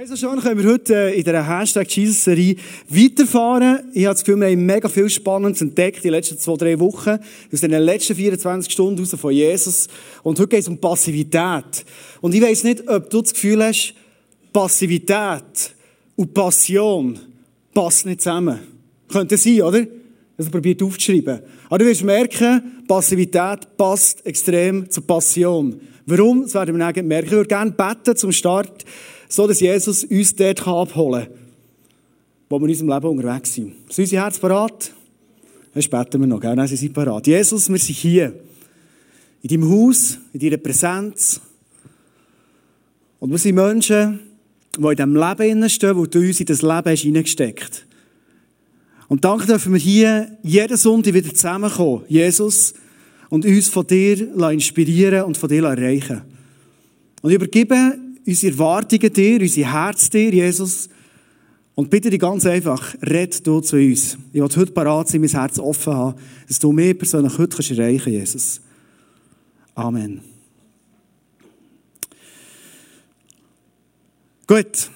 Also schon können wir heute äh, in dieser Hashtag Jesus-Serie weiterfahren. Ich habe das Gefühl, wir haben mega viel Spannendes entdeckt in den letzten zwei, drei Wochen. Aus den letzten 24 Stunden raus von Jesus. Und heute geht es um Passivität. Und ich weiss nicht, ob du das Gefühl hast, Passivität und Passion passen nicht zusammen. Könnte sein, oder? Also probiert aufzuschreiben. Aber du wirst merken, Passivität passt extrem zur Passion. Warum? Das werden wir merken. Ich würde gerne beten zum Start so dass Jesus uns dort abholen kann, wo wir in unserem Leben unterwegs sind. Sind unsere Herzen parat? Dann beten wir noch, gell? Dann sind sie parat. Jesus, wir sind hier. In deinem Haus, in deiner Präsenz. Und wir sind Menschen, die in diesem Leben stehen, wo du uns in das Leben hast hineingesteckt Und danke dürfen wir hier jeden Sonntag wieder zusammenkommen, Jesus, und uns von dir inspirieren und von dir erreichen. Und ich übergebe unsere Erwartungen dir, unser Herz dir, Jesus. Und bitte dich ganz einfach, red du zu uns. Ich will heute parat sein, mein Herz offen haben, dass du mir persönlich heute kannst erreichen Jesus. Amen. Gut.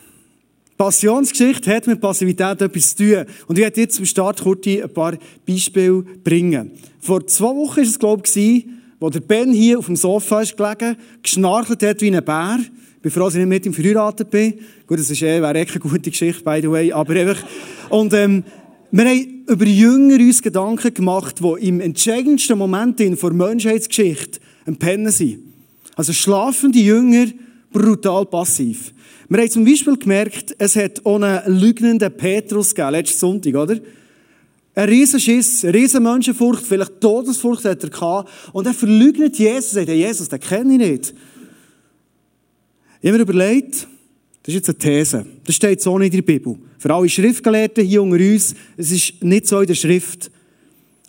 Passionsgeschichte hat mit Passivität etwas zu tun. Und ich werde dir zum Start kurz ein paar Beispiele bringen. Vor zwei Wochen war es, glaube ich, wo der Ben hier auf dem Sofa ist gelegen, geschnarchelt hat wie ein Bär. Bin froh, dass ich nicht mit ihm verheiratet bin. Gut, das ist eh, wäre echt eine gute Geschichte, by the way. Aber einfach, und, ähm, wir haben über Jünger uns Gedanken gemacht, die im entscheidendsten Moment in der Menschheitsgeschichte ein Pennen sind. Also schlafende Jünger, brutal passiv. Wir haben zum Beispiel gemerkt, es hat einen lügnenden Petrus gegeben, letzten Sonntag, oder? Ein Riesenschiss, eine riesen Menschenfurcht, vielleicht Todesfurcht hat er gehabt. Und er verleugnet Jesus, sagt, Jesus, den kenne ich nicht. Ich habe mir überlegt, das ist jetzt eine These. Das steht so nicht in der Bibel. Für alle Schriftgelehrten hier unter uns, es ist nicht so in der Schrift.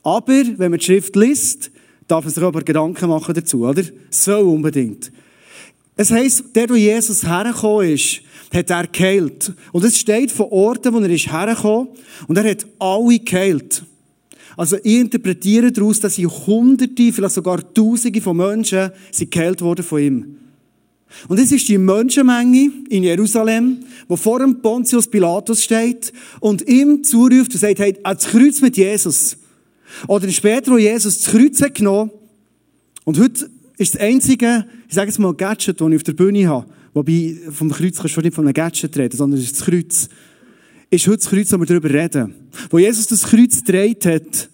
Aber, wenn man die Schrift liest, darf man sich aber Gedanken machen dazu, oder? So unbedingt. Es heisst, der, wo Jesus hergekommen ist, hat er geheilt. Und es steht von Orten, wo er ist hergekommen, und er hat alle geheilt. Also ich interpretiere daraus, dass sie Hunderte, vielleicht sogar Tausende von Menschen sind geheilt worden von ihm. Und es ist die Menschenmenge in Jerusalem, wo vor dem Pontius Pilatus steht und ihm zuruft und sagt, hey, das Kreuz mit Jesus. Oder später, wo Jesus das Kreuz hat genommen, und heute ist das einzige, ich sage jetzt mal, Gadget, das ich auf der Bühne habe, wobei vom Kreuz kannst du nicht von einem Gadget reden, sondern es ist das Kreuz, ist heute das Kreuz, wo wir darüber reden. Wo Jesus das Kreuz gedreht hat,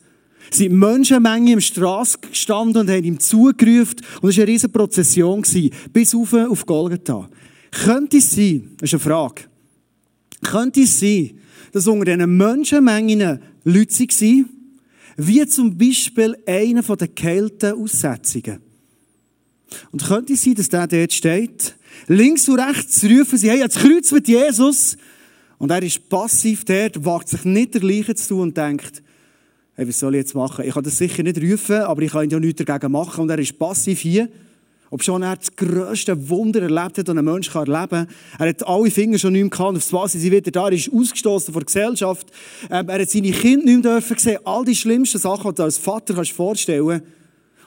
sind Menschenmengen im Straße gestanden und haben ihm zugerufen. Und es war eine riesige Prozession, bis auf, auf Golgatha. Könnte es sein, das ist eine Frage, könnte es sein, dass unter diesen Menschenmengen Leute waren, wie zum Beispiel einer der geheilten Aussetzungen? Und könnte es sein, dass der dort steht, links und rechts rufen sie, hey, jetzt Kreuz mit Jesus. Und er ist passiv dort, wagt sich nicht der Leiche zu tun und denkt, hey, was soll ich jetzt machen? Ich kann das sicher nicht rufen, aber ich kann ja nichts dagegen machen. Und er ist passiv hier. Ob schon er das grösste Wunder erlebt hat, das ein Mensch erleben kann. Er hat alle Finger schon nicht mehr gehabt. Aufs Was sind sie wieder da. Er ist ausgestoßen von der Gesellschaft. Ähm, er hat seine Kinder nicht mehr dürfen sehen. All die schlimmsten Sachen, die du als Vater kannst vorstellen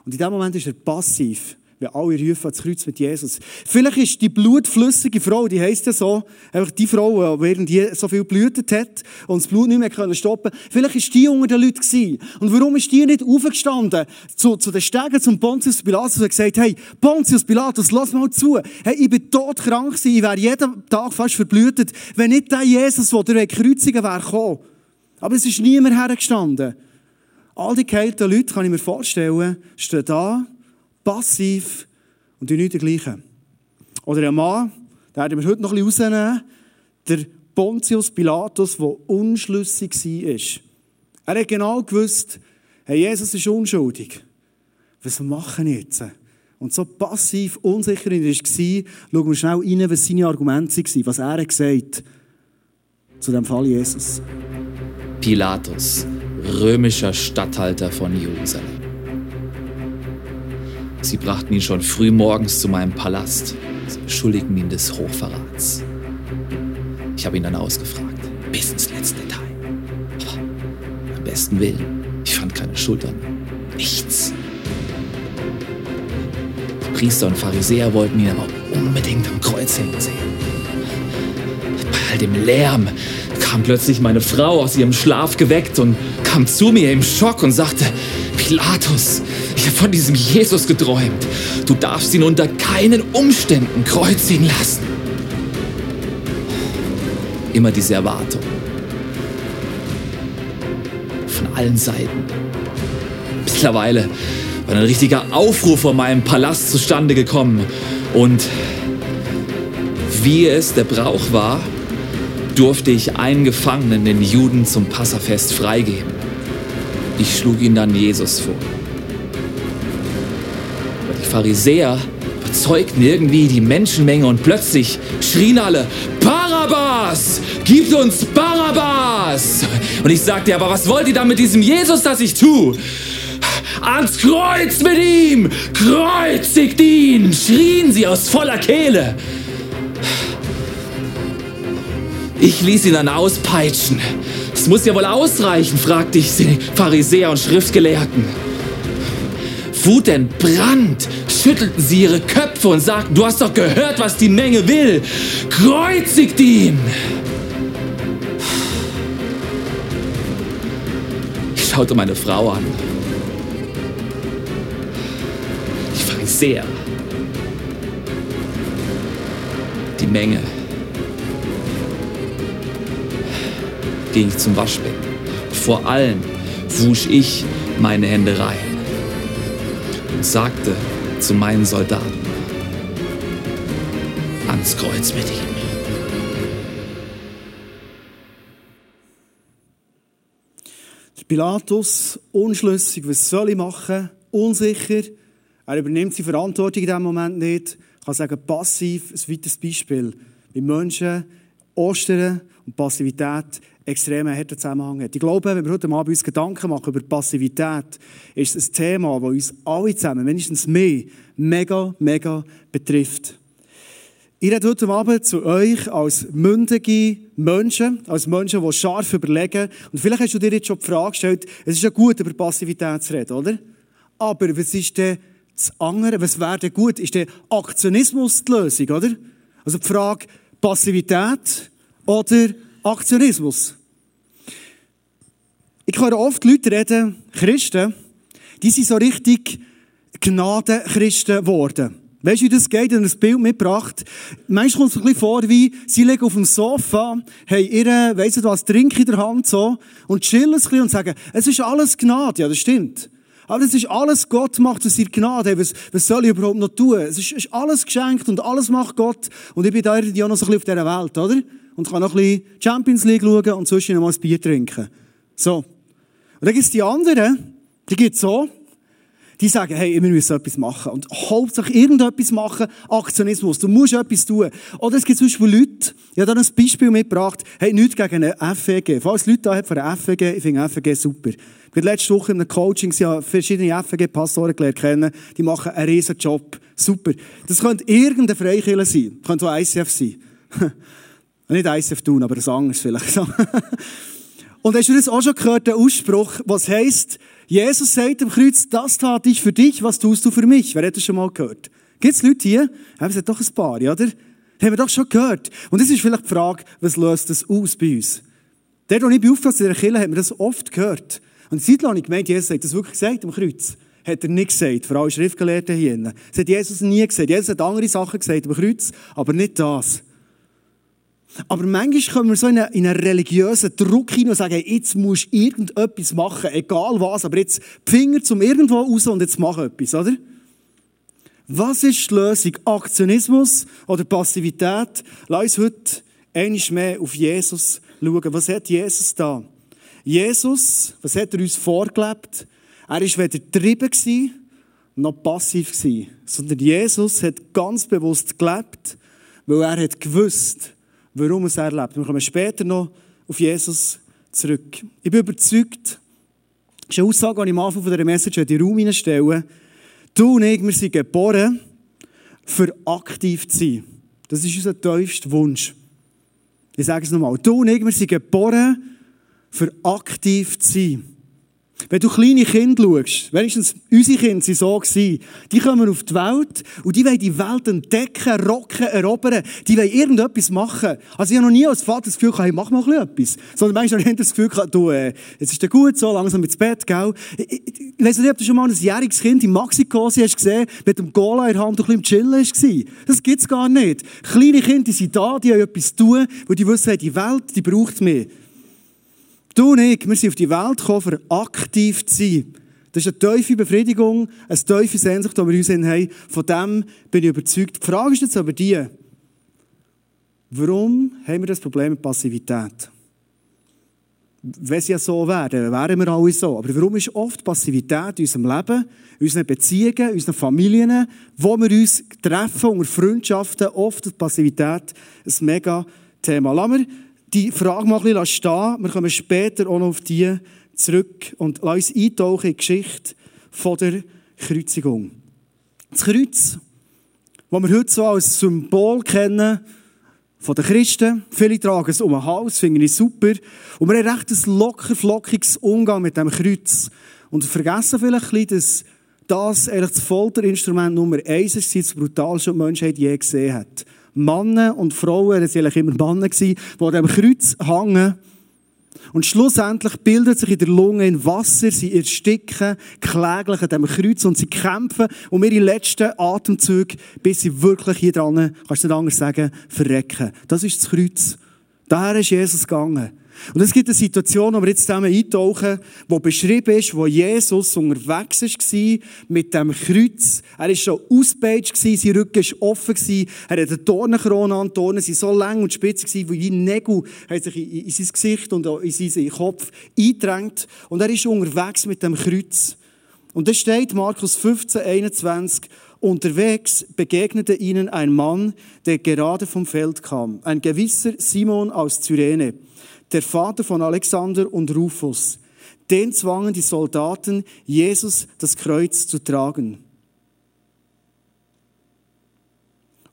Und in dem Moment ist er passiv wenn alle rufen ans Kreuz mit Jesus. Vielleicht ist die blutflüssige Frau, die heisst ja so, einfach die Frau, während die so viel blutet hat und das Blut nicht mehr können stoppen vielleicht ist die unter den Leuten gewesen. Und warum ist die nicht aufgestanden zu, zu den Stegen zum Pontius Pilatus und gesagt, hey, Pontius Pilatus, lass mal zu. Hey, ich bin todkrank gewesen, ich wäre jeden Tag fast verblutet, wenn nicht der Jesus, der durch kreuzigen wäre gekommen. Aber es ist niemand hergestanden. All die geheilten Leute, kann ich mir vorstellen, stehen da passiv und die nicht dergleichen. Oder ein Mann, den werden wir heute noch ein bisschen rausnehmen, der Pontius Pilatus, der unschlüssig war. Er hat genau gewusst, hey, Jesus ist unschuldig. Was machen wir jetzt? Und so passiv, unsicher er war, schauen wir schnell rein, was seine Argumente waren, was er gesagt hat zu dem Fall Jesus. Pilatus, römischer Statthalter von Jerusalem. Sie brachten ihn schon früh morgens zu meinem Palast. Sie beschuldigten ihn des Hochverrats. Ich habe ihn dann ausgefragt, bis ins letzte Detail. Aber am besten Willen, ich fand keine ihm. Nichts. Priester und Pharisäer wollten ihn aber unbedingt am Kreuz hängen sehen. dem Lärm kam plötzlich meine Frau aus ihrem Schlaf geweckt und kam zu mir im Schock und sagte, Pilatus, ich habe von diesem Jesus geträumt. Du darfst ihn unter keinen Umständen kreuzigen lassen. Immer diese Erwartung. Von allen Seiten. Mittlerweile war ein richtiger Aufruhr vor meinem Palast zustande gekommen. Und wie es der Brauch war, durfte ich einen Gefangenen, den Juden, zum Passafest freigeben. Ich schlug ihn dann Jesus vor. Die Pharisäer überzeugten irgendwie die Menschenmenge und plötzlich schrien alle, Barabbas! Gib uns Barabbas! Und ich sagte, aber was wollt ihr da mit diesem Jesus, das ich tue? Ans Kreuz mit ihm! Kreuzigt ihn! schrien sie aus voller Kehle. Ich ließ ihn dann auspeitschen. Es muss ja wohl ausreichen, fragte ich die Pharisäer und Schriftgelehrten. Wutentbrannt schüttelten sie ihre Köpfe und sagten, du hast doch gehört, was die Menge will. Kreuzigt ihn! Ich schaute meine Frau an. Die Pharisäer. Die Menge. Ging ich zum Waschbecken. Vor allem wusch ich meine Hände rein und sagte zu meinen Soldaten, ans Kreuz mit ihm. Pilatus, unschlüssig, was soll ich machen? Unsicher. Er übernimmt die Verantwortung in diesem Moment nicht. Ich kann sagen, passiv, ein weiteres Beispiel. Wie Menschen Ostern und Passivität extrem harten Zusammenhang hat. Ich glaube, wenn wir heute Abend uns Gedanken machen über Passivität, ist es ein Thema, das uns alle zusammen, mindestens mehr, mega, mega betrifft. Ich rede heute Abend zu euch als mündige Menschen, als Menschen, die scharf überlegen. Und vielleicht hast du dir jetzt schon die Frage gestellt, es ist ja gut, über Passivität zu reden, oder? Aber was ist denn das andere? Was wäre denn gut? Ist der Aktionismus die Lösung, oder? Also die Frage Passivität oder Aktionismus. Ich höre oft Leute reden, Christen, die sind so richtig Gnadenchristen geworden. Weißt du, wie das geht? Ich habe ein Bild mitgebracht. Manchmal kommt es ein bisschen vor, wie sie liegen auf dem Sofa, haben ihre, weiss nicht was, Trink in der Hand so, und chillen ein bisschen und sagen, es ist alles Gnade. Ja, das stimmt. Aber das ist alles Gott macht aus ihrer Gnade. Was, was soll ich überhaupt noch tun? Es ist, ist alles geschenkt und alles macht Gott. Und ich bin da ja noch so ein bisschen auf dieser Welt, oder? Und kann noch ein bisschen Champions League schauen und sonst noch mal ein Bier trinken. So. Und dann gibt es die anderen, die gibt so, die sagen, hey, wir müssen etwas machen. Und hauptsächlich irgendetwas machen, Aktionismus. Du musst etwas tun. Oder es gibt zum Beispiel Leute, ich habe da ein Beispiel mitgebracht, hey, nichts gegen eine FEG. Falls Leute da haben von einer FEG, ich finde FEG super. Ich bin letzte Woche in einem Coaching, sie haben verschiedene FEG-Pastoren gelernt kennen, die machen einen riesen Job. Super. Das könnte irgendeine Freikirche sein. Könnte auch ICF sein. Nicht ICF tun, aber das anderes vielleicht. Und hast du das auch schon gehört, der Ausspruch, was heisst, Jesus sagt am Kreuz, das tat ich für dich, was tust du für mich? Wer hat das schon mal gehört? Gibt es Leute hier? Ja, es hat doch ein paar, oder? Das haben wir doch schon gehört. Und das ist vielleicht die Frage, was löst das aus bei uns? Der, wo ich beauftragt in der Kirche, hat mir das oft gehört. Und die Zeit lang ich gemeint, Jesus hat das wirklich gesagt am Kreuz. Hat er nicht gesagt, vor allem Schriftgelehrten hier. Das hat Jesus nie gesagt. Jesus hat andere Sachen gesagt am Kreuz, aber nicht das. Aber manchmal kommen wir so in einen, in einen religiösen Druck hin und sagen, jetzt musst du irgendetwas machen, egal was, aber jetzt Finger zum irgendwo raus und jetzt mach etwas, oder? Was ist die Lösung? Aktionismus oder Passivität? Lass uns heute einmal mehr auf Jesus schauen. Was hat Jesus da? Jesus, was hat er uns vorgelebt? Er war weder getrieben noch passiv sondern Jesus hat ganz bewusst gelebt, weil er hat gewusst, warum es erlebt. Wir kommen später noch auf Jesus zurück. Ich bin überzeugt, das ist eine Aussage, die ich am Anfang dieser Message in den Raum hineinstelle. Du und ich, wir sind geboren, für aktiv zu sein. Das ist unser tiefster Wunsch. Ich sage es nochmal. Du und ich, wir sind geboren, für aktiv zu sein. Wenn du kleine Kinder schaust, wenigstens unsere Kinder waren so, gewesen, die kommen auf die Welt und die wollen die Welt entdecken, rocken, erobern. Die wollen irgendetwas machen. Also ich habe noch nie als Vater das Gefühl gehabt, hey, mach mal etwas. Sondern manchmal habe ich das Gefühl gehabt, du, äh, jetzt ist der gut so, langsam ins Bett, gell? Ich, ich, weiss nicht, ob du schon mal ein jähriges Kind in Mexiko hast gesehen, mit dem Cola in der Hand und ein bisschen im Chillen war. Das gibt's gar nicht. Kleine Kinder, sind da, die haben etwas tun, weil die wissen, die Welt, die braucht mich. Du und ich, wir sind auf die Welt gekommen, um aktiv zu sein. Das ist eine tiefe Befriedigung, eine tiefe Sehnsucht, die wir uns haben. Von dem bin ich überzeugt. Die Frage ist jetzt aber die, warum haben wir das Problem mit Passivität? Wenn es ja so wäre, wären wir alle so. Aber warum ist oft Passivität in unserem Leben, in unseren Beziehungen, in unseren Familien, wo wir uns treffen, unter Freundschaften, oft ist Passivität ein mega Thema. Lassen wir die Frage mal ein bisschen stehen. Wir kommen später auch noch auf die zurück und lassen uns eintauchen in die Geschichte von der Kreuzigung. Das Kreuz, das wir heute so als Symbol kennen, von den Christen. Viele tragen es um den Hals, finde ich super. Und wir haben recht ein locker, flockiges Umgang mit dem Kreuz. Und vergessen vielleicht ein bisschen, dass das eigentlich das Folterinstrument Nummer eins ist, das brutalste, was die Menschheit je gesehen hat. Männer und Frauen, das waren immer Männer, die an dem Kreuz hängen. Und schlussendlich bildet sich in der Lunge in Wasser, sie ersticken kläglich an diesem Kreuz und sie kämpfen um ihre letzten Atemzüge, bis sie wirklich hier dran, kannst du nicht anders sagen, verrecken. Das ist das Kreuz. Daher ist Jesus gegangen. Und es gibt eine Situation, wo wir jetzt zusammen eintauchen, wo beschrieben ist, wo Jesus unterwegs war mit dem Kreuz. Er war schon ausgepeitscht, sein Rücken war offen, er hatte eine Dornenkrone an, die Dornen waren so lang und spitz, wie Nägel haben sich in sein Gesicht und in seinen Kopf eingedrängt. Und er ist unterwegs mit dem Kreuz. Und da steht Markus 15, 21, Unterwegs begegnete ihnen ein Mann, der gerade vom Feld kam, ein gewisser Simon aus Cyrene der Vater von Alexander und Rufus. Den zwangen die Soldaten, Jesus das Kreuz zu tragen.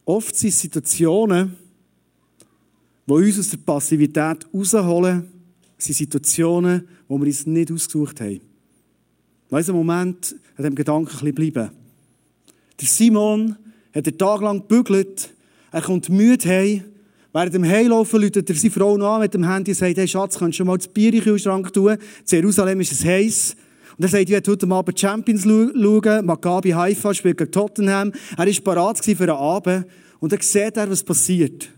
Oft sind Situationen, die uns aus der Passivität rausholen, sind Situationen, wo wir uns nicht ausgesucht haben. Weiss einen Moment an diesem Gedanken ein bisschen bleiben. Der Simon hat den Tag lang gebügelt, er kommt müde heim, Während dem Heilaufen läutet er seine Frau noch an mit dem Handy und sagt, hey Schatz, kannst du mal das Bier in den Kühlschrank tun? In Jerusalem ist es heiß. Und er sagt, ich werde heute Abend Champions schauen. Maccabi Haifa spielt gegen Tottenham. Er war parat für einen Abend. Und dann sieht er, was passiert.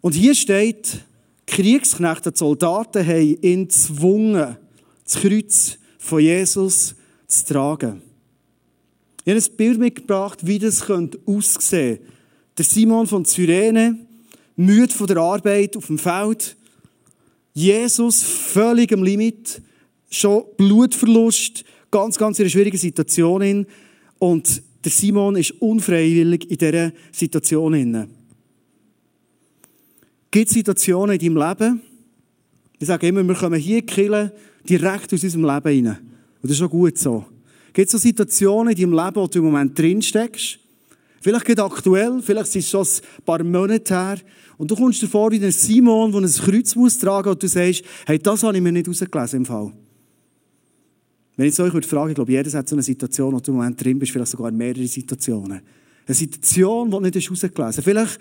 Und hier steht, Kriegsknechte, die Soldaten haben ihn gezwungen, das Kreuz von Jesus zu tragen. Ich habe ein Bild mitgebracht, wie das aussehen könnte der Simon von Cyrene, müde von der Arbeit auf dem Feld. Jesus völlig am Limit, schon Blutverlust, ganz, ganz in einer schwierigen Situation. Und der Simon ist unfreiwillig in dieser Situation. Gibt es Situationen in deinem Leben? Ich sage immer, wir kommen hier killen direkt aus unserem Leben rein. Und das ist schon gut so. Gibt es so Situationen in deinem Leben, wo du im Moment drin steckst? Vielleicht geht aktuell, vielleicht ist es schon ein paar Monate her. Und du kommst dir vor wie ein Simon, der ein Kreuz muss tragen und du sagst, hey, das habe ich mir nicht rausgelesen im Fall. Wenn ich euch würde fragen, ich glaube, jeder hat so eine Situation, wo du im Moment drin bist, vielleicht sogar mehrere Situationen. Eine Situation, die du nicht rausgelesen hast. Vielleicht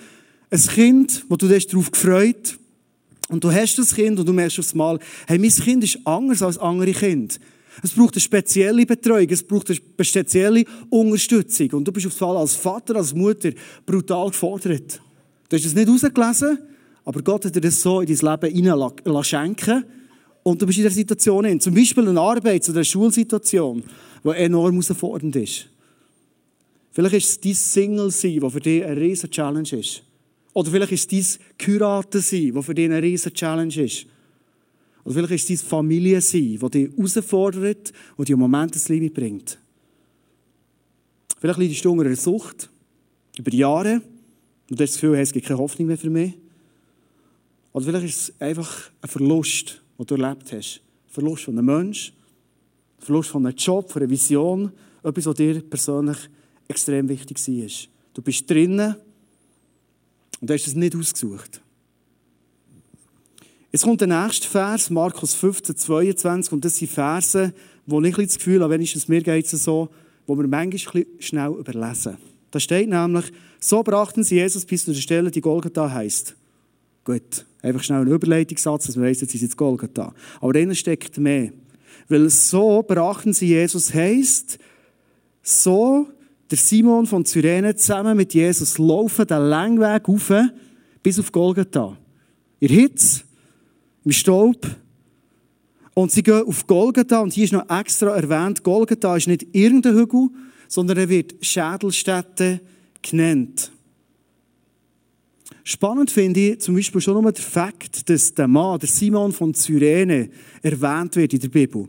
ein Kind, wo du dich darauf gefreut und du hast das Kind und du merkst aufs Mal, hey, mein Kind ist anders als andere Kinder. Es braucht eine spezielle Betreuung, es braucht eine spezielle Unterstützung. Und du bist auf Fall als Vater, als Mutter brutal gefordert. Du hast es nicht rausgelesen, aber Gott hat dir das so in dein Leben hinein schenken und du bist in der Situation hin. Zum Beispiel eine Arbeit oder eine Schulsituation, die enorm herausfordernd ist. Vielleicht ist es dein Single-Sein, das für dich eine riesige Challenge ist. Oder vielleicht ist es dein Kuraten-Sein, das für dich eine riesige Challenge ist. Oder vielleicht ist es deine Familie sein, die dich herausfordert und dich im Moment das Limit bringt. Vielleicht leidest du unter einer Sucht über Jahre und du hast das Gefühl, es gibt keine Hoffnung mehr für mich. Oder vielleicht ist es einfach ein Verlust, den du erlebt hast. Ein Verlust von einem Menschen, ein Verlust von einem Job, von einer Vision, etwas, was dir persönlich extrem wichtig war. Du bist drinnen und hast es nicht ausgesucht. Jetzt kommt der nächste Vers, Markus 15, 22, und das sind Verse, wo ich das Gefühl habe, wenigstens mir geht es so, wo wir manchmal schnell überlesen. Da steht nämlich, so brachten sie Jesus bis zu der Stelle, die Golgatha heißt. Gut, einfach schnell ein Überleitungssatz, dass wir wissen, jetzt ist jetzt Golgatha. Aber drinnen steckt mehr. Weil so brachten sie Jesus heisst, so der Simon von Cyrene zusammen mit Jesus laufen den Längweg rauf bis auf Golgatha. In Hitze, im Staub. Und sie gehen auf Golgatha und hier ist noch extra erwähnt, Golgatha ist nicht irgendein Hügel, sondern er wird Schädelstätte genannt. Spannend finde ich zum Beispiel schon nur der Fakt, dass der Mann, der Simon von Cyrene, erwähnt wird in der Bibel.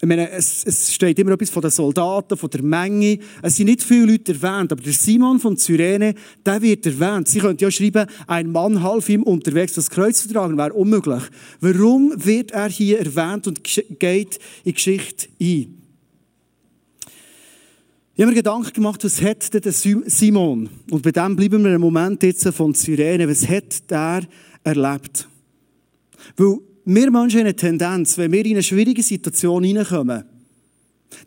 Ich meine, es, es, steht immer etwas von den Soldaten, von der Menge. Es sind nicht viele Leute erwähnt, aber der Simon von Cyrene, der wird erwähnt. Sie könnten ja schreiben, ein Mann half ihm unterwegs das Kreuz zu tragen, wäre unmöglich. Warum wird er hier erwähnt und geht in Geschichte ein? Ich habe mir Gedanken gemacht, was hat denn der Simon? Und bei dem bleiben wir einen Moment jetzt von Cyrene. Was hat der erlebt? Weil wir Menschen haben eine Tendenz, wenn wir in eine schwierige Situation hineinkommen,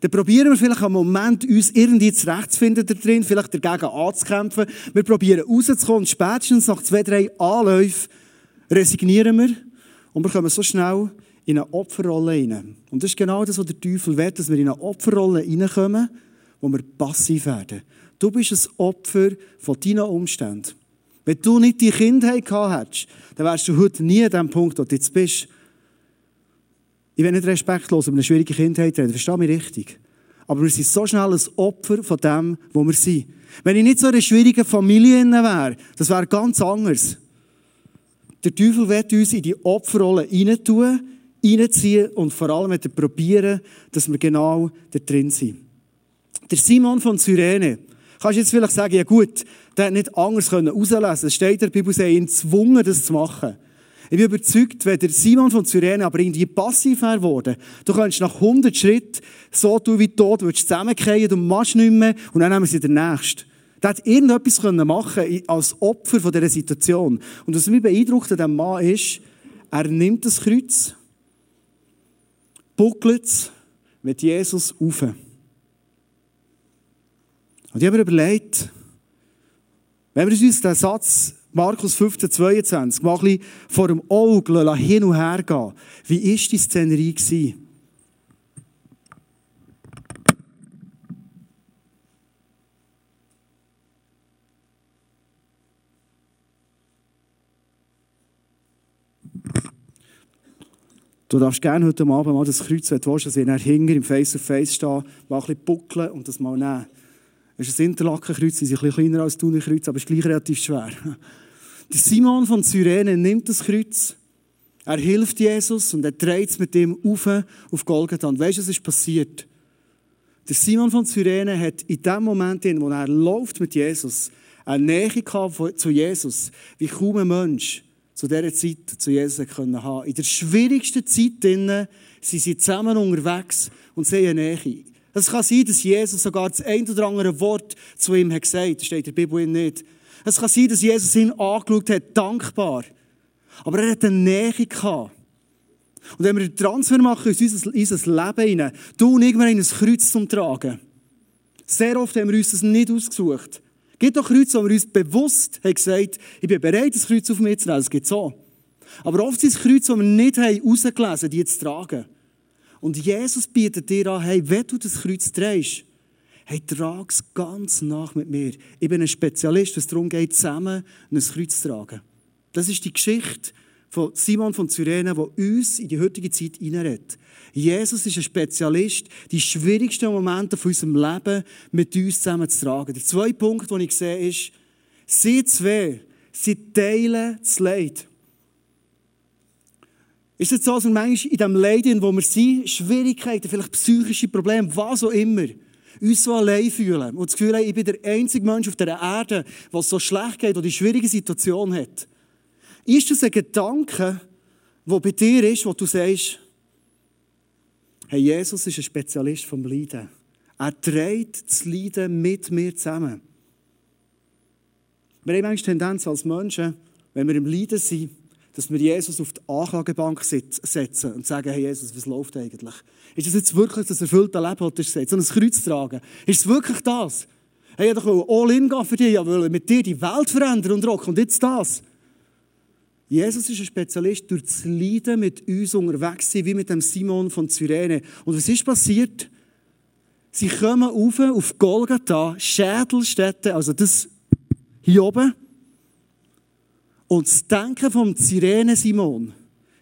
dann probieren wir vielleicht einen Moment, uns irgendwie zurechtzufinden da drin, vielleicht dagegen anzukämpfen. Wir probieren rauszukommen spätestens nach zwei, drei Anläufen resignieren wir und wir kommen so schnell in eine Opferrolle hinein. Und das ist genau das, was der Teufel will, dass wir in eine Opferrolle hineinkommen, wo wir passiv werden. Du bist ein Opfer von deinen Umständen. Wenn du nicht die Kindheit gehabt hättest, dann wärst du heute nie an dem Punkt, wo du jetzt bist. Ich will nicht respektlos über eine schwierige Kindheit reden, verstehe mich richtig. Aber wir sind so schnell ein Opfer von dem, wo wir sind. Wenn ich nicht so in einer schwierigen Familie wäre, das wäre ganz anders. Der Teufel wird uns in die Opferrolle hineintun, reinziehen und vor allem wird er probieren, dass wir genau da drin sind. Der Simon von Cyrene, kannst du jetzt vielleicht sagen, ja gut, der hat nicht anders herauslesen Es steht in der Bibel, sie ihn gezwungen, das zu machen. Ich bin überzeugt, wenn der Simon von Cyrene aber irgendwie passiv wäre du könntest nach 100 Schritten so tun wie tot, würdest zusammenkehren, du machst nicht mehr und dann nehmen sie den Nächsten. Der hat irgendetwas machen als Opfer von dieser Situation. Und was mich beeindruckt an diesem Mann ist, er nimmt das Kreuz, buckelt es mit Jesus auf. Und ich habe mir überlegt, wenn wir uns diesen Satz Markus 15, 22 mal ein bisschen vor dem Auge hin und her gehen, wie war die Szenerie? Gewesen? Du darfst gerne heute Abend mal das Kreuz, wenn du willst, dass ich hinter im Face-to-Face stehe, mal ein bisschen buckeln und das mal nehmen. Das ist ein Interlakenkreuz, sie sind ein bisschen kleiner als das Kreuz, aber es ist gleich relativ schwer. Der Simon von Cyrene nimmt das Kreuz, er hilft Jesus und er dreht es mit ihm auf auf Golgatha. Und weißt du, was ist passiert? Der Simon von Cyrene hat in dem Moment, in wo er läuft mit Jesus, eine Nähe gehabt zu Jesus, wie kaum ein Mensch zu dieser Zeit zu Jesus können haben. In der schwierigsten Zeit sind sie zusammen unterwegs und sehen eine Nähe. Es kann sein, dass Jesus sogar das ein oder andere Wort zu ihm hat gesagt. Das steht in der Bibel nicht. Es kann sein, dass Jesus ihn angeschaut hat, dankbar. Aber er hat eine Nähe gehabt. Und wenn wir einen Transfer machen in unser, Leben hinein, du und ich, wir haben ein Kreuz zum Tragen. Sehr oft haben wir uns das nicht ausgesucht. Es gibt auch Kreuze, wo wir uns bewusst haben gesagt, ich bin bereit, das Kreuz auf mich zu nehmen. Das gibt so. Aber oft sind es Kreuze, die wir nicht haben rausgelesen die zu tragen. Und Jesus bietet dir an, hey, wenn du das Kreuz drehst, hey, trag es ganz nach mit mir. Ich bin ein Spezialist, was darum geht, zusammen ein Kreuz zu tragen. Das ist die Geschichte von Simon von Cyrene, die uns in die heutige Zeit hineinredet. Jesus ist ein Spezialist, die schwierigsten Momente von unserem Leben mit uns zusammen zu tragen. Der zweite Punkt, den ich sehe, ist, sie zwei, sie teilen das Leid. Ist es so, dass wir manchmal in dem Leid, wo wir sind, Schwierigkeiten, vielleicht psychische Probleme, was auch immer, uns so allein fühlen und das Gefühl haben, ich bin der einzige Mensch auf dieser Erde, was so schlecht geht, der die schwierige Situation hat. Ist das ein Gedanke, der bei dir ist, wo du sagst, hey, Jesus ist ein Spezialist vom Leiden. Er trägt das Leiden mit mir zusammen. Wir haben manchmal Tendenz als Menschen, wenn wir im Leiden sind, dass wir Jesus auf die Anklagebank setzen und sagen, hey Jesus, was läuft eigentlich? Ist das jetzt wirklich das erfüllte Leben, das du so ein Kreuz tragen? Ist es wirklich das? Hey, ich wollte all in gehen für dich, ich wollte mit dir die Welt verändern und rocken. Und jetzt das. Jesus ist ein Spezialist, durch das Leiden mit uns unterwegs sein, wie mit dem Simon von Cyrene. Und was ist passiert? Sie kommen rauf auf Golgatha, Schädelstätte, also das hier oben. Und das Denken vom Sirene Simon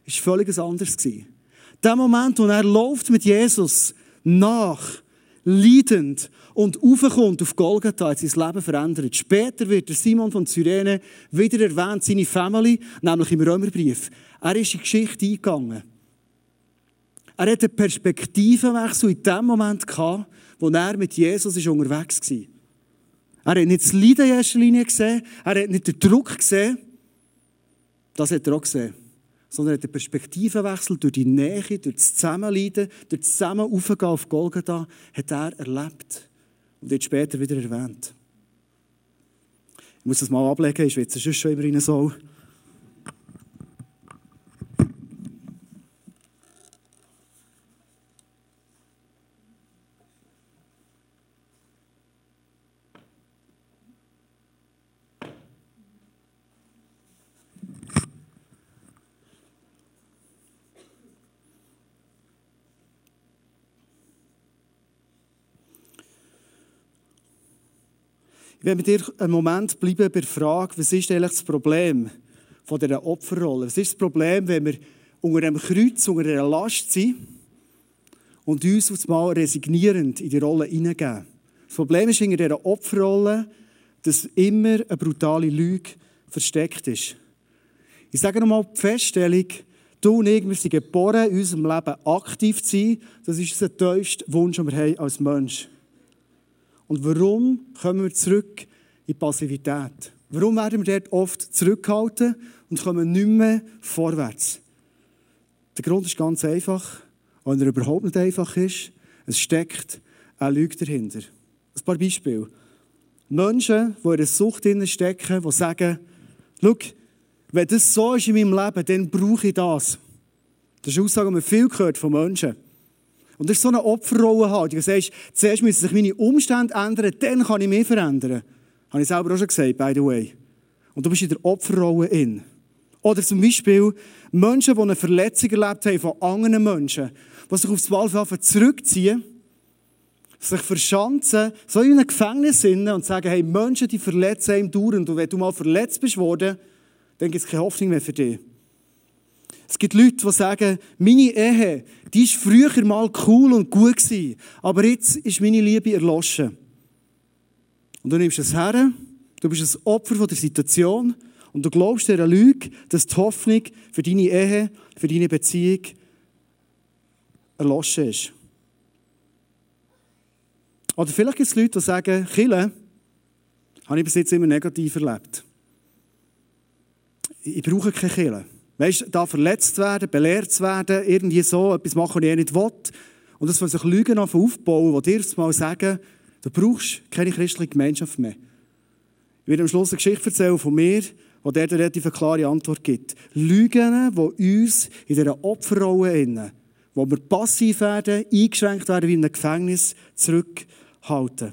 war völlig anders. Der Moment, wo er läuft mit Jesus nach, leidend und aufkommt auf Golgatha, hat sein Leben verändert. Später wird der Simon von Cyrene wieder erwähnt, seine Family, nämlich im Römerbrief. Er ist in die Geschichte eingegangen. Er hatte einen Perspektivenwechsel in dem Moment gehabt, wo er mit Jesus ist unterwegs war. Er hat nicht das Leiden in erster Linie gesehen, er hat nicht den Druck gesehen, das hat er auch gesehen. Sondern er hat den Perspektivenwechsel durch die Nähe, durch das Zusammenleiden, durch das Zusammenaufgehen auf Golgatha, hat er erlebt. Und wird später wieder erwähnt. Ich muss das mal ablegen, ich schwitze schon immer in so. Ich werde mit dir einen Moment bleiben bei der Frage, was ist eigentlich das Problem von dieser Opferrolle? Was ist das Problem, wenn wir unter einem Kreuz, unter einer Last sind und uns auf einmal resignierend in die Rolle hineingeben? Das Problem ist in dieser Opferrolle, dass immer eine brutale Lüge versteckt ist. Ich sage nochmal die Feststellung, du und ich, wir sind geboren, in unserem Leben aktiv zu sein. Das ist unser tiefster Wunsch, den wir haben als Mensch haben. Und warum kommen wir zurück in Passivität? Warum werden wir dort oft zurückgehalten und kommen nicht mehr vorwärts? Der Grund ist ganz einfach, wenn er überhaupt nicht einfach ist. Es steckt eine Lüge dahinter. Ein paar Beispiele. Menschen, die in einer Sucht stecken, die sagen, schau, wenn das so ist in meinem Leben, dann brauche ich das. Das ist eine Aussage, die man viel gehört von Menschen. Und das ist so eine Opferrolle haben. Du sagst, zuerst müssen sich meine Umstände ändern, dann kann ich mich verändern. Habe ich selber auch schon gesagt, by the way. Und du bist in der Opferrolle in. Oder zum Beispiel Menschen, die eine Verletzung erlebt haben von anderen Menschen, die sich aufs Wahlverfahren zurückziehen, sich verschanzen, so in einem Gefängnis sind und sagen, hey, Menschen, die verletzen einem dauernd. Und wenn du mal verletzt bist worden, dann gibt es keine Hoffnung mehr für dich. Es gibt Leute, die sagen, meine Ehe, die war früher mal cool und gut gewesen, aber jetzt ist meine Liebe erloschen. Und du nimmst es her, du bist ein Opfer von der Situation und du glaubst dieser Lüge, dass die Hoffnung für deine Ehe, für deine Beziehung erloschen ist. Oder vielleicht gibt es Leute, die sagen, Kille, habe ich bis jetzt immer negativ erlebt. Ich brauche keine Kille. Weißt du, da verletzt werden, belehrt zu werden, irgendwie so, etwas machen, was ich nicht will. Und das, was sich Lügen aufbauen, die dir mal sagen, du brauchst keine christliche Gemeinschaft mehr. Ich werde am Schluss eine Geschichte erzählen von mir, wo der eine relativ klare Antwort gibt. Lügen, die uns in dieser Opferrolle innen, wo wir passiv werden, eingeschränkt werden wie in einem Gefängnis, zurückhalten.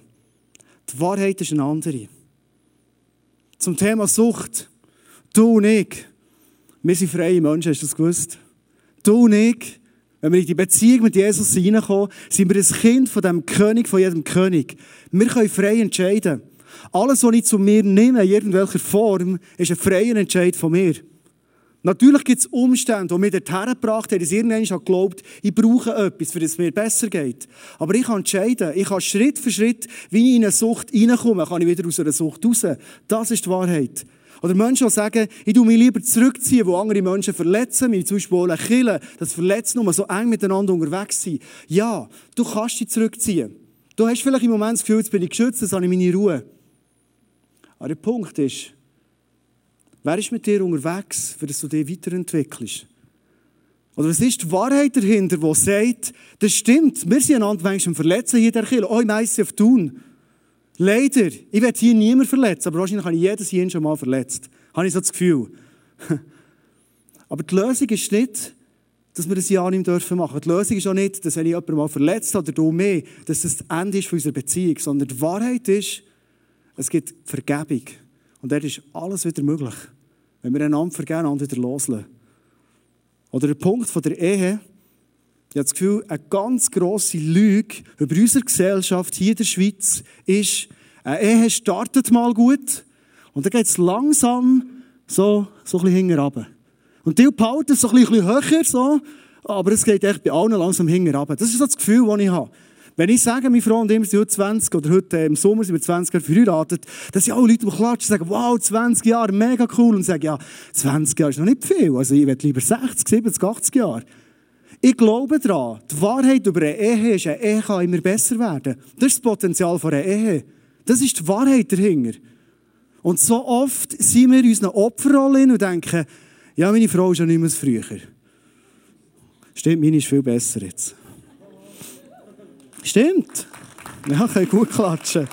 Die Wahrheit ist eine andere. Zum Thema Sucht. Du und ich, wir sind freie Menschen, hast du das gewusst? Du und ich, wenn wir in die Beziehung mit Jesus hineinkommen, sind wir ein Kind von dem König, von jedem König. Wir können frei entscheiden. Alles, was ich zu mir nehme, in irgendwelcher Form, ist ein freier Entscheid von mir. Natürlich gibt es Umstände, die mich dorthin gebracht haben, dass irgendwann geglaubt ich brauche etwas, für das es mir besser geht. Aber ich kann entscheiden, ich kann Schritt für Schritt, wie ich in eine Sucht reinkomme, kann ich wieder aus einer Sucht raus. Das ist die Wahrheit. Oder Menschen, die sagen, ich tue mich lieber zurückziehen, wo andere Menschen verletzen, wie zum Beispiel auch Killen, das Verletzen nur so eng miteinander unterwegs sind. Ja, du kannst dich zurückziehen. Du hast vielleicht im Moment das Gefühl, jetzt bin ich geschützt, jetzt habe ich meine Ruhe. Aber der Punkt ist, wer ist mit dir unterwegs, für dass du dich weiterentwickelst? Oder was ist die Wahrheit dahinter, die sagt, das stimmt, wir sind einander manchmal verletzen hier in der Kirche. Oh, meisse auf tun. Leider, ich werde hier niemand verletzen, aber wahrscheinlich habe ich jedes hier schon mal verletzt. Habe ich so das Gefühl. Aber die Lösung ist nicht, dass wir das Ja nicht dürfen machen. Die Lösung ist auch nicht, dass wenn ich jemanden mal verletzt oder du mehr, dass das das Ende ist von unserer Beziehung, sondern die Wahrheit ist, es gibt Vergebung. Und dort ist alles wieder möglich. Wenn wir einander vergeben, einander wieder loslassen. Oder der Punkt von der Ehe, ich habe das Gefühl, eine ganz grosse Lüge über unsere Gesellschaft hier in der Schweiz ist, eine Ehe startet mal gut und dann geht es langsam so, so ein bisschen hinten runter. Und die behalten es so ein bisschen höher, so, aber es geht echt bei allen langsam hinten runter. Das ist das Gefühl, das ich habe. Wenn ich sage, meine Frau und ich sind heute 20 oder heute im Sommer sind wir 20 Jahre verheiratet, dass ja alle Leute die klatschen sagen, wow, 20 Jahre, mega cool. Und sagen, ja, 20 Jahre ist noch nicht viel. Also ich will lieber 60, 70, 80 Jahre. Ich glaube daran, die Wahrheit über eine Ehe ist, eine Ehe kann immer besser werden. Das ist das Potenzial einer Ehe. Das ist die Wahrheit dahinter. Und so oft sind wir in unseren Opferrollen und denken, ja, meine Frau ist ja nicht mehr früher. Stimmt, meine ist viel besser jetzt. Stimmt. Ja, kann gut klatschen.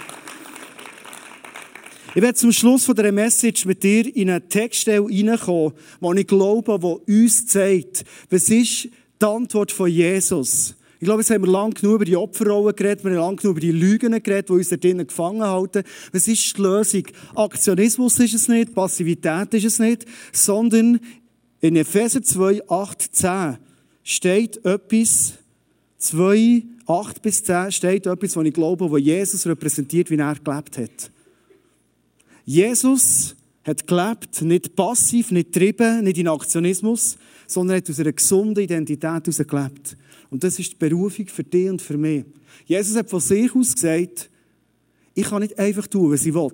Ich werde zum Schluss von dieser Message mit dir in eine Textstelle reinkommen, die ich glaube, die uns zeigt, was ist die Antwort von Jesus. Ich glaube, jetzt haben wir lange genug über die Opferrollen geredet, wir haben lange genug über die Lügen geredet, die uns da drinnen gefangen halten. Was ist die Lösung? Aktionismus ist es nicht, Passivität ist es nicht, sondern in Epheser 2, 8, 10 steht etwas, 2, 8 bis 10 steht etwas, was ich glaube, wo Jesus repräsentiert, wie er gelebt hat. Jesus hat gelebt, nicht passiv, nicht getrieben, nicht in Aktionismus, sondern hat aus einer gesunden Identität heraus gelebt. Und das ist die Berufung für dich und für mich. Jesus hat von sich aus gesagt, ich kann nicht einfach tun, was ich will.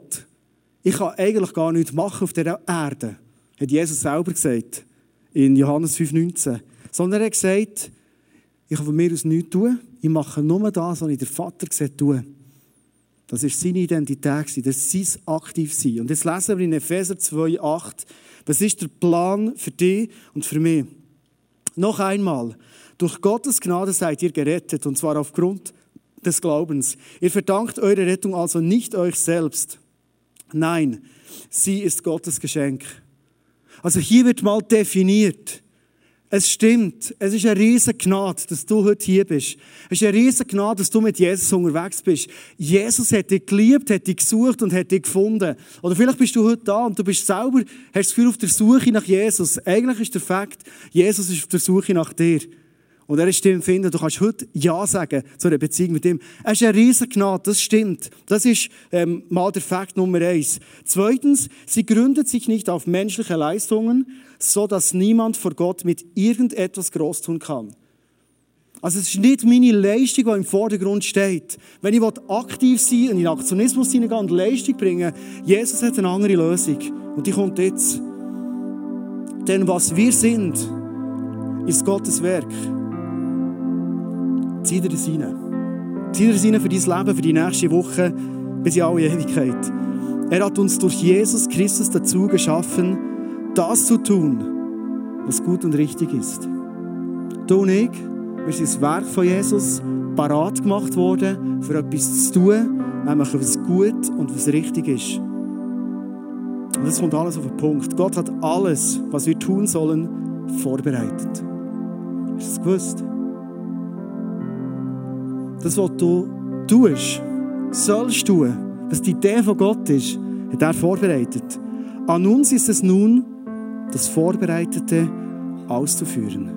Ich kann eigentlich gar nichts machen auf dieser Erde. Hat Jesus selber gesagt. In Johannes 5,19. Sondern er hat gesagt, ich kann von mir aus nichts tun. Ich mache nur das, was ich der Vater gesagt tue. Das ist seine Identität, das ist sein Aktivsein. Und jetzt lesen wir in Epheser 2,8, was ist der Plan für dich und für mich? Noch einmal, durch Gottes Gnade seid ihr gerettet, und zwar aufgrund des Glaubens. Ihr verdankt eure Rettung also nicht euch selbst. Nein, sie ist Gottes Geschenk. Also hier wird mal definiert, es stimmt. Es ist eine riesige Gnade, dass du heute hier bist. Es ist eine riesige Gnade, dass du mit Jesus unterwegs bist. Jesus hat dich geliebt, hat dich gesucht und hat dich gefunden. Oder vielleicht bist du heute da und du bist selber, hast das Gefühl auf der Suche nach Jesus. Eigentlich ist der Fakt, Jesus ist auf der Suche nach dir. Und er ist dem finden, du kannst heute Ja sagen zu einer Beziehung mit ihm. Er ist eine riesige Gnade, das stimmt. Das ist ähm, mal der Fakt Nummer eins. Zweitens, sie gründet sich nicht auf menschliche Leistungen, so dass niemand vor Gott mit irgendetwas groß tun kann. Also es ist nicht meine Leistung, die im Vordergrund steht. Wenn ich aktiv sein und in Aktionismus hineingehen und Leistung bringen Jesus hat eine andere Lösung. Und die kommt jetzt. Denn was wir sind, ist Gottes Werk. Zieh dir das rein. Zieh dir das rein für dein Leben, für die nächste Woche, bis in alle Ewigkeit. Er hat uns durch Jesus Christus dazu geschaffen, das zu tun, was gut und richtig ist. Du und ich, wir sind das Werk von Jesus parat gemacht worden, für etwas zu tun, nämlich was gut und was richtig ist. Und das kommt alles auf den Punkt. Gott hat alles, was wir tun sollen, vorbereitet. Hast du das gewusst? Das, was du tust, sollst tun, was die Idee von Gott ist, hat er vorbereitet. An uns ist es nun, das Vorbereitete auszuführen.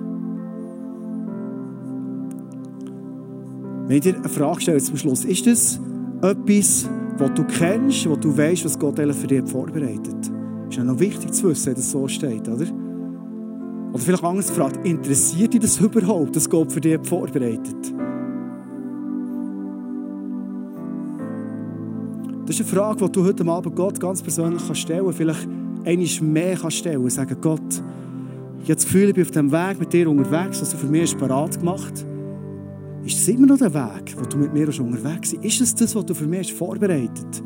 Wenn ich dir eine Frage stelle zum Schluss, ist das etwas, was du kennst, was du weißt, was Gott für dich vorbereitet? Ist ja noch wichtig zu wissen, dass es so steht, oder? Oder vielleicht anders gefragt, interessiert dich das überhaupt, dass Gott für dich vorbereitet? Das ist eine Frage, die du heute Abend Gott ganz persönlich stellen kannst. Vielleicht einmal mehr kannst stellen. Sagen, Gott, ich habe das Gefühl, ich bin auf dem Weg mit dir unterwegs, was du für mich parat gemacht Ist das immer noch der Weg, wo du mit mir unterwegs bist? Ist es das, was du für mich vorbereitet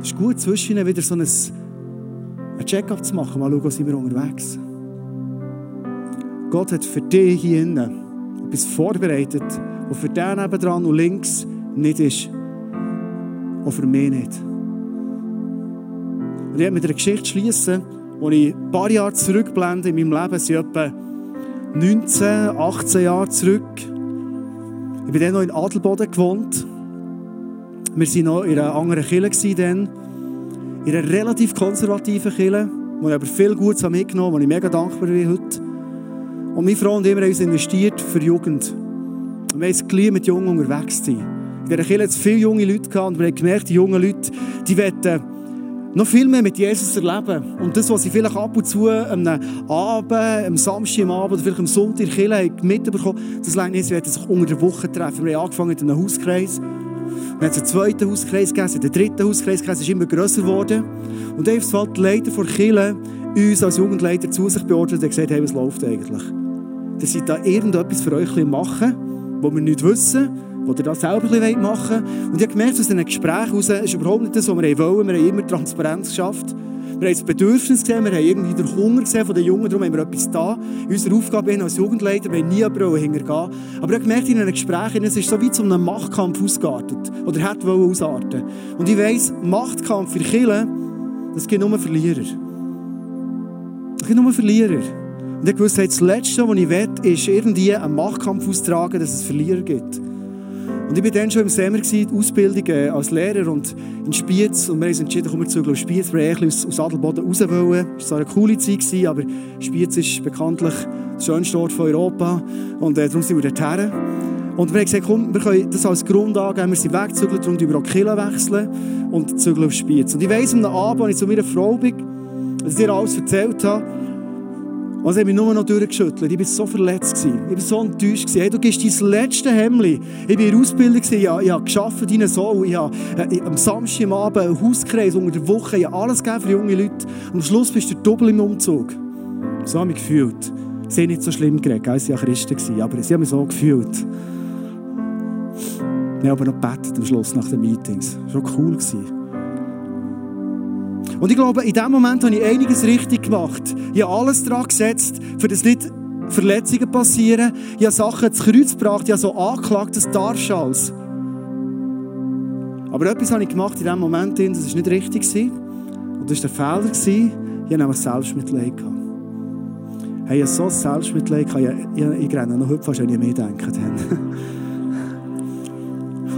Es ist gut, zwischen ihnen wieder so ein, ein Check-up zu machen, mal schauen, sind wir unterwegs. Gott hat für dich hier innen etwas vorbereitet, was für den nebenan und links nicht ist auch für mich nicht. Und ich werde mit einer Geschichte schließen, Als ich ein paar Jahre zurückblende in meinem Leben, sind etwa 19, 18 Jahre zurück. Ich bin dann noch in Adelboden gewohnt. Wir waren noch in einer anderen Kirche dann. In einer relativ konservativen Kirche, wo ich aber viel Gutes mitgenommen habe, wo ich mega dankbar bin heute. Und meine Frau und ich haben uns investiert für Jugend. Und wir haben es geliebt, mit Jungen unterwegs zu sein. In dieser Kirche hat es viele junge Leute gehabt und wir haben gemerkt, die jungen Leute, die wollen noch viel mehr mit Jesus erleben. Und das, was sie vielleicht ab und zu am Abend, am Samstag am Abend oder vielleicht am Sonntag in der Kirche mitbekommen das reicht nicht, sie werden sich unter der Woche treffen. Wir haben angefangen mit einem Hauskreis. Wir haben einen zweiten Hauskreis gegeben, den dritten Hauskreis gegeben, ist immer grösser geworden. Und dann hat die Leiter von Kirche uns als Jugendleiter zu sich beordert und gesagt, hey, was läuft eigentlich? Dass sie da irgendetwas für euch machen, was wir nicht wissen, ihr das selber machen wollt. Und ich habe gemerkt, aus diesen Gesprächen heraus, ist überhaupt nicht das, was wir wollen. Wir haben immer Transparenz geschafft. Wir haben das Bedürfnis gesehen, wir haben irgendwie den Hunger gesehen von den Jungen, darum haben wir etwas da. Unsere Aufgabe als Jugendleiter, wir nie jemanden hintergehen. Aber ich habe gemerkt in den Gesprächen, es ist so wie zu einem Machtkampf ausgeartet. Oder hat wollen ausarten. Und ich weiss, Machtkampf für Killen, das gibt nur Verlierer. Das gibt nur Verlierer. Und ich wusste, das Letzte, was ich will, ist irgendwie einen Machtkampf austragen, dass es Verlierer gibt. Und ich war dann schon im Semmer, die Ausbildung äh, als Lehrer und in Spiez. Und wir haben uns entschieden, komm, wir zu Spiez, wir wollten aus, aus Adelboden raus wollen. Es war eine coole Zeit, aber Spiez ist bekanntlich der schönste Ort von Europa. Und äh, darum sind wir dorthin. Und wir haben gesagt, komm, wir können das als Grund angeben, wir sind weggezügelt, darum wir auch Kilo wechseln und zügeln auf Spiez. Und ich weiss, am Abend, als ich zu meiner Frau bin, dass ich ihr alles erzählt habe, und sie haben mich nur noch durchgeschüttelt. Ich war so verletzt. Ich war so enttäuscht. Hey, du gibst dein letzte Hemmli. Ich war in der Ausbildung. Ich habe, ich habe deinen Sohn. Ich habe äh, am Samstag am Abend einen Hauskreis unter der Woche. Ich habe alles gegeben für junge Leute. Und am Schluss bist du doppelt im Umzug. So habe ich mich gefühlt. Sie haben nicht so schlimm geredet. Sie waren Christen. Aber sie haben mich so gefühlt. Wir haben aber noch gebetet am Schluss nach den Meetings. Das war cool. Und ich glaube, in dem Moment habe ich einiges richtig gemacht. Ich habe alles daran gesetzt, für das nicht Verletzungen passieren. Ich habe Sachen ins Kreuz gebracht, ich habe so angeklagt, das darfst alles. Aber etwas habe ich gemacht in dem Moment, das war nicht richtig. Und das war der Fehler. Ich hatte nämlich Selbstmitleid. Hey, ich hatte so Selbstmitleid, ich, ich, ich renne noch heute fast, wenn ich mehr denken.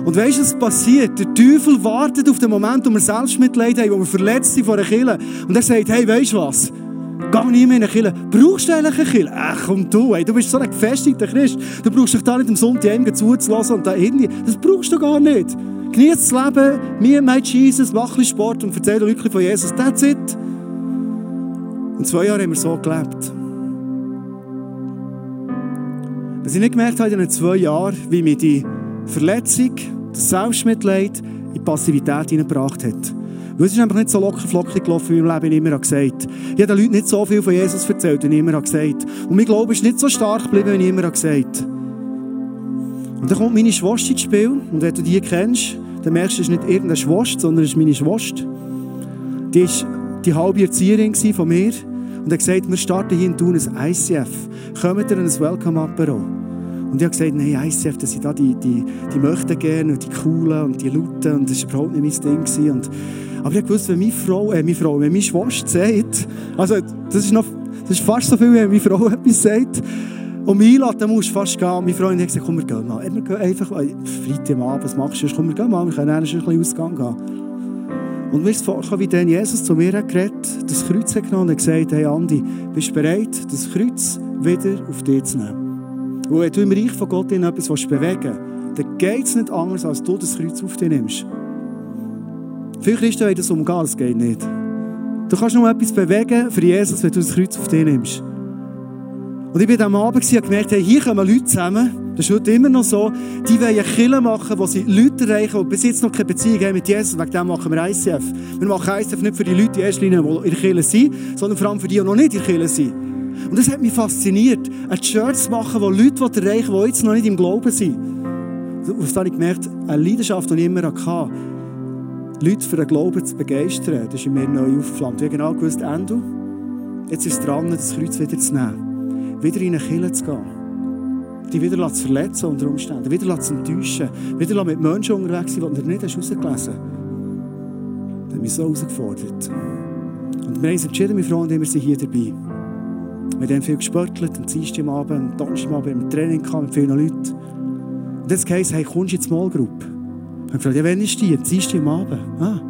Und weißt du, was passiert? Der Teufel wartet auf den Moment, wo wir Selbstmitleid haben, wo wir verletzt sind vor einer Kille. Und er sagt, hey, weißt du was? Geh nie mehr in eine Kille. Brauchst du eigentlich eine Kille? Ach, komm du, hey, du bist so ein gefestigter Christ. Du brauchst dich da nicht am Sonntag zuzulassen und da irgendwie. Das brauchst du gar nicht. Genieß das Leben, mir, mein Jesus, mach ein Sport und erzähl dir wirklich von Jesus. That's it. Und zwei Jahre haben wir so gelebt. Was ich nicht gemerkt habe in den zwei Jahren, wie mir die Verletzung, das Selbstmitleid in die Passivität hineingebracht hat. Weil es ist einfach nicht so locker flockig gelaufen, wie ich im Leben immer gesagt Ich habe den Leuten nicht so viel von Jesus erzählt, wie ich immer gesagt Und mein Glaube ist nicht so stark geblieben, wie ich immer gesagt Und dann kommt meine Schwester ins Spiel. Und wenn du die kennst, dann merkst du, es ist nicht irgendeine Schwester, sondern es ist meine Schwester. Die war die halbe Erzieherin von mir. Und er hat gesagt, wir starten hier in Thun ein ICF. Kommt ihr ein Welcome-Apero? Und ich habe gesagt, nein, ICF, das sind da die, die, die möchten gerne und die coolen und die lauten und das war überhaupt nicht mein Ding. Und, aber ich wusste, wenn meine Frau, äh, meine Frau, wenn meine Schwester sagt, also das ist, noch, das ist fast so viel, wenn meine Frau etwas sagt, und mich einladen, dann musst du fast gehen. Und meine Freundin hat gesagt, komm, wir gehen mal. Wir gehen einfach, Freitagabend, was machst du? Komm, wir gehen mal, wir können ein bisschen Ausgang gehen. Und mir ist vorgekommen, wie dann Jesus zu mir hat geredet, das Kreuz hat genommen und gesagt, hey Andi, bist du bereit, das Kreuz wieder auf dich zu nehmen? Und wenn du im Reich von Gott in etwas bewegen willst, dann geht es nicht anders, als du das Kreuz auf dich nimmst. Viele Christen wollen das umgehen, das geht nicht. Du kannst nur etwas bewegen für Jesus, wenn du das Kreuz auf dich nimmst. Und ich war am Abend und gemerkt, hey, hier kommen Leute zusammen, das ist heute immer noch so, die wollen Kille machen, wo sie Leute erreichen, die bis jetzt noch keine Beziehung haben mit Jesus. Wegen dem machen wir ICF. Wir machen ICF nicht für die Leute in erster die in der Kirche sind, sondern vor allem für die, die noch nicht in der Kirche sind. Und das hat mich fasziniert, eine Church zu machen, wo Leute erreichen die jetzt noch nicht im Glauben sind. Und das habe ich gemerkt, eine Leidenschaft, die ich immer hatte, Leute für den Glauben zu begeistern, das ist in mir neu aufgeflammt. Ich habe genau gewusst, Endo, jetzt ist es dran, das Kreuz wieder zu nehmen. Wieder in eine Kirche zu gehen. Die wieder zu verletzen unter Umständen. Wieder zu enttäuschen. Wieder mit Menschen unterwegs sein, die du nicht herausgelesen hast. Das hat mich so herausgefordert. Und wir haben uns entschieden, meine Freunde, wir sind hier dabei. Wir haben viel gespörtelt, am Dienstag Abend, am Donnerstag Abend im Training gehabt mit vielen Leuten. Und jetzt heisst hey, kommst du in die Small Group? Ich gefragt, ja, wann ist die? Am Dienstag Abend. Ah,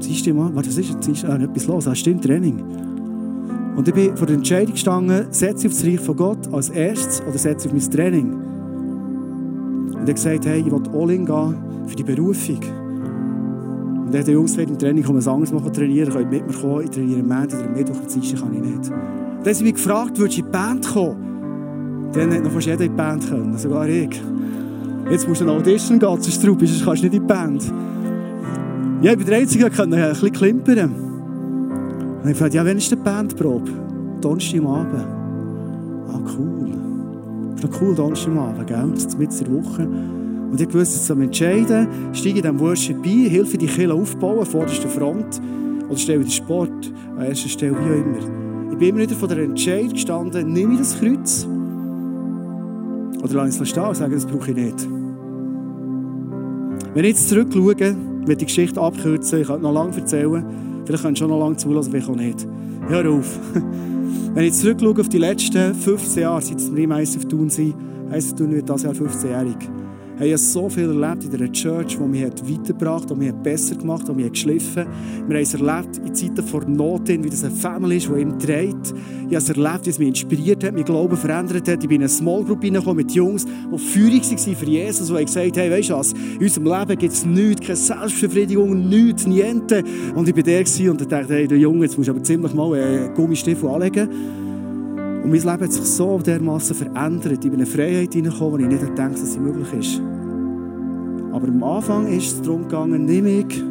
Dienstag Abend, was ist Dienstag? Ah, etwas los, ah, stimmt, Training. Und ich bin vor der Entscheidung gestanden, setze ich auf das Reich von Gott als erstes oder setze ich auf mein Training? Und er hat gesagt, hey, ich will all in gehen für die Berufung. Und er hat die Jungs im Training, kann was anderes machen, trainieren, könnt mit mir kommen, ich trainiere am Montag oder am Mittwoch, am Dienstag kann ich nicht. Dann haben sie mich gefragt, würdest du in die Band kommen? Dann hat noch fast jeder in die Band können, sogar ich. Jetzt musst du eine Audition gehen, sonst du kannst nicht in die Band. Ja, ich bin der Einzige, der ein bisschen klimpern Und ich fragte, ja, wann ist die Bandprobe? Donnerstag am Abend. Ah, cool. Das ist noch cool, Donnerstag am Abend, gell? Das ist mitten in der Woche. Und ich wusste, jetzt am Entscheiden, steige in diesem Worship ein, helfe die Kirche aufbauen, vorderster Front, oder stelle den Sport an erster Stelle, wie auch immer. Ich bin immer wieder vor der Entscheidung gestanden, nehme ich das Kreuz oder lasse ich es stehen und sage, das brauche ich nicht. Wenn ich jetzt zurückschaue, will die Geschichte abkürzen, ich kann noch lange erzählen, vielleicht könnt ihr schon noch lange zulassen, vielleicht auch nicht. Hör auf. Wenn ich zurückschaue auf die letzten 15 Jahre, seit wir im ISF Tun sind, ISF Tun wird das Jahr 15-jährig, ich habe so viel erlebt in dieser Church, die mich weitergebracht hat, die mich besser gemacht hat, die mich geschliffen Wir haben es erlebt in Zeiten vor Not, wie das eine Family ist, die ihm trägt. Ich habe es erlebt, wie es mich inspiriert hat, mein Glauben verändert hat. Ich bin in eine Small Group mit Jungs, die Führung waren für Jesus, die gesagt hey, weißt du was, in unserem Leben gibt es nichts, keine Selbstbefriedigung, nichts, niente. Und ich war der und dachte, hey, du Junge, jetzt musst du aber ziemlich mal einen Gummistiefel anlegen. Und mein Leben hat sich so dermaßen verändert. Ich bin in eine Freiheit hineingekommen, die ich nicht gedacht dass sie möglich ist. Aber am Anfang ist es darum gegangen, nehme ich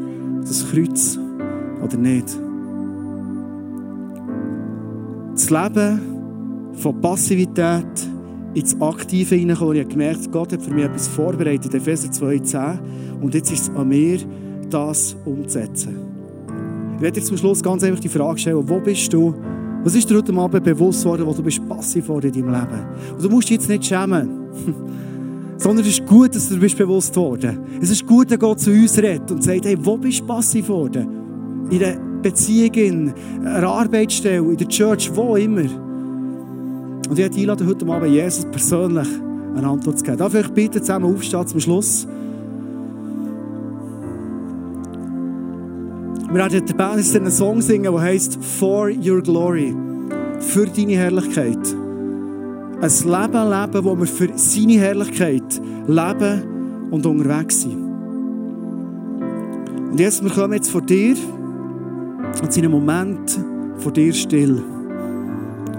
das Kreuz oder nicht. Das Leben von Passivität ins Aktive hineinkommen. Ich habe gemerkt, Gott hat für mich etwas vorbereitet, Epheser 2,10. Und jetzt ist es an mir, das umzusetzen. Ich werde dir zum Schluss ganz einfach die Frage stellen, wo bist du was ist dir heute Abend bewusst worden, wo du bist passiv worden in deinem Leben? Und du musst dich jetzt nicht schämen. Sondern es ist gut, dass du bist bewusst worden. Es ist gut, dass Gott zu uns redet und sagt, hey, wo bist du passiv worden? In einer Beziehung, in einer Arbeitsstelle, in der Church, wo immer. Und ich einlade heute Abend Jesus persönlich eine Antwort zu geben. Darf ich bitte zusammen aufstehen zum Schluss? Wir werden der Band einen Song singen, der heißt For Your Glory. Für deine Herrlichkeit. Ein Leben leben, wo wir für seine Herrlichkeit leben und unterwegs sind. Und jetzt, wir kommen jetzt vor dir und sind einen Moment vor dir still.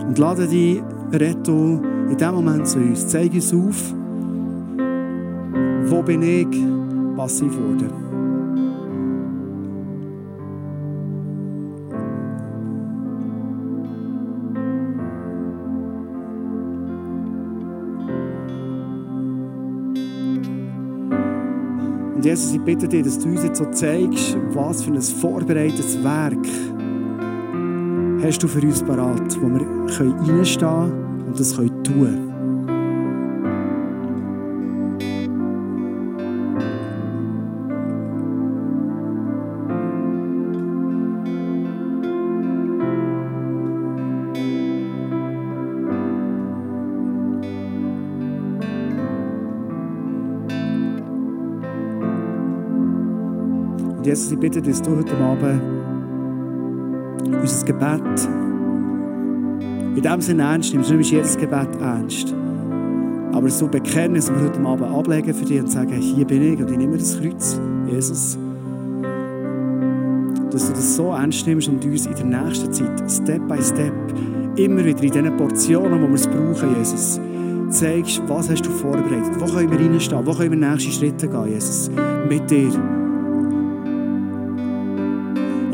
Und lade dich, Reto, in diesem Moment zu uns. Zeig uns auf, wo bin ich passiv geworden. Und Jesus, ich bitte dich, dass du uns jetzt so zeigst, was für ein vorbereitetes Werk hast du für uns parat, wo wir reinstehen können und das tun können. Jesus, ich bitte, dass du heute Abend unser Gebet in dem Sinne ernst nimmst. Du nimmst jedes Gebet ernst. Aber so bekennen, dass wir heute Abend ablegen für dich und sagen, hier bin ich und ich nehme das Kreuz, Jesus. Dass du das so ernst nimmst und uns in der nächsten Zeit, Step by Step, immer wieder in diesen Portionen, wo wir es brauchen, Jesus, zeigst, was hast du vorbereitet, wo können wir reinstehen, wo können wir nächste Schritte gehen, Jesus, mit dir.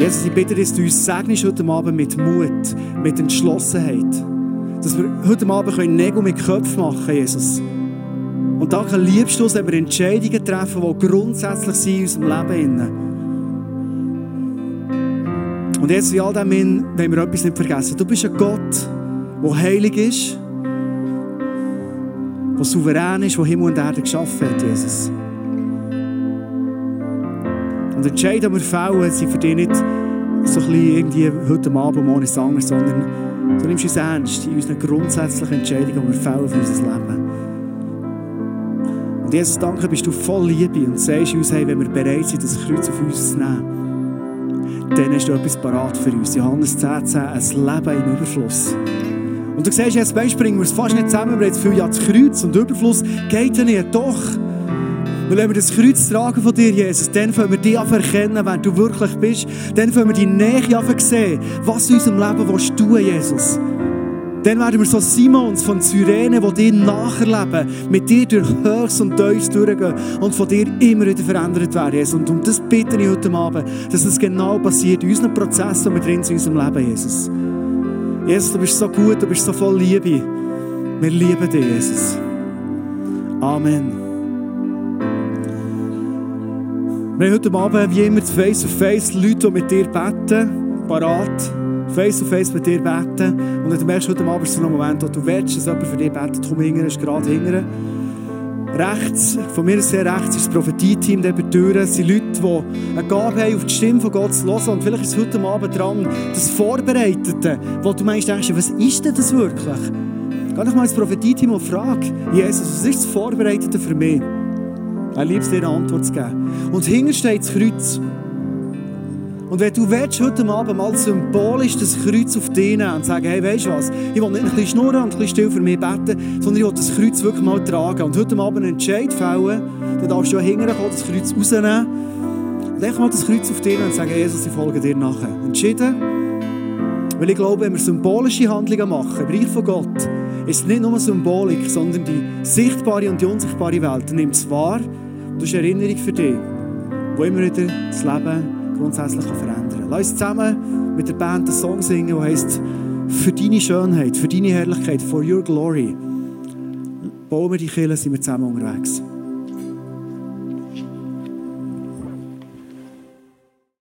Jesus, ich bitte, dass du uns heute Abend mit Mut, mit Entschlossenheit. Dass wir heute Abend Nägel mit Köpfen machen können, Jesus. Und danke, liebst du uns, wenn wir Entscheidungen treffen, die grundsätzlich sind in unserem Leben. Und jetzt, wie all dem hin, wollen wir etwas nicht vergessen. Du bist ein Gott, der heilig ist, der souverän ist, der Himmel und Erde geschaffen hat, Jesus. Und Entscheidungen, die wir fällen, sind für dich nicht so ein bisschen irgendwie heute Abend ist anders, sondern du nimmst uns ernst in unseren grundsätzlichen Entscheidungen, die wir fällen für unser Leben. Und Jesus, danke, bist du voll Liebe und sagst uns, hey, wenn wir bereit sind, das Kreuz auf uns zu nehmen, dann hast du etwas parat für uns. Johannes 10, 10, ein Leben im Überfluss. Und du siehst, jetzt bringen wir es fast nicht zusammen, wir haben jetzt viel, ja, das Kreuz und Überfluss geht ja nicht. Doch, weil wenn wir das Kreuz tragen von dir, Jesus, dann können wir dich erkennen, wer du wirklich bist. Dann können wir die Nähe sehen, was in unserem Leben willst du, Jesus. Dann werden wir so Simons von Syrene, die dir nacherleben, mit dir durch Höchst und Tiefs durchgehen und von dir immer wieder verändert werden, Jesus. Und um das bitte ich heute Abend, dass das genau passiert in unseren Prozessen, die wir drin sind in unserem Leben, Jesus. Jesus, du bist so gut, du bist so voll Liebe. Wir lieben dich, Jesus. Amen. Wir haben heute Abend, wie immer, face to face Leute, die mit dir beten, parat face to face mit dir beten. Und du merkst heute Abend so einen Moment, wo du willst, dass jemand für dich betet, komm hinten, ist gerade hinten. Rechts, von mir sehr rechts, ist das Prophetie-Team der Tür. Es sind Leute, die eine Gabe haben, auf die Stimme von Gott zu hören. Und vielleicht ist es heute Abend dran, das Vorbereitete, wo du meinst, denkst, was ist denn das wirklich? Geh doch mal ins Prophetie-Team und frag, Jesus, was ist das Vorbereitete für mich? Er liebt dir eine Antwort zu geben. Und hinten steht das Kreuz. Und wenn du willst, heute Abend mal symbolisch das Kreuz auf dich nehmen und sagen, hey, weißt du was, ich will nicht ein bisschen schnurren und ein bisschen still für mich beten, sondern ich will das Kreuz wirklich mal tragen. Und heute Abend einen Entscheid fällen, dann darfst du ja hinterher das Kreuz rausnehmen einfach mal das Kreuz auf dich und sagen, Jesus, ich folge dir nachher. Entschieden, weil ich glaube, wenn wir symbolische Handlungen machen, im Bereich von Gott, ist es nicht nur Symbolik, sondern die sichtbare und die unsichtbare Welt nimmt es wahr. Das ist eine Erinnerung für dich, wo immer wieder das Leben grundsätzlich verändern kann. Lass uns zusammen mit der Band einen Song singen, der heißt «Für deine Schönheit, für deine Herrlichkeit, for your glory». Bauen wir die Kirche, sind wir zusammen unterwegs.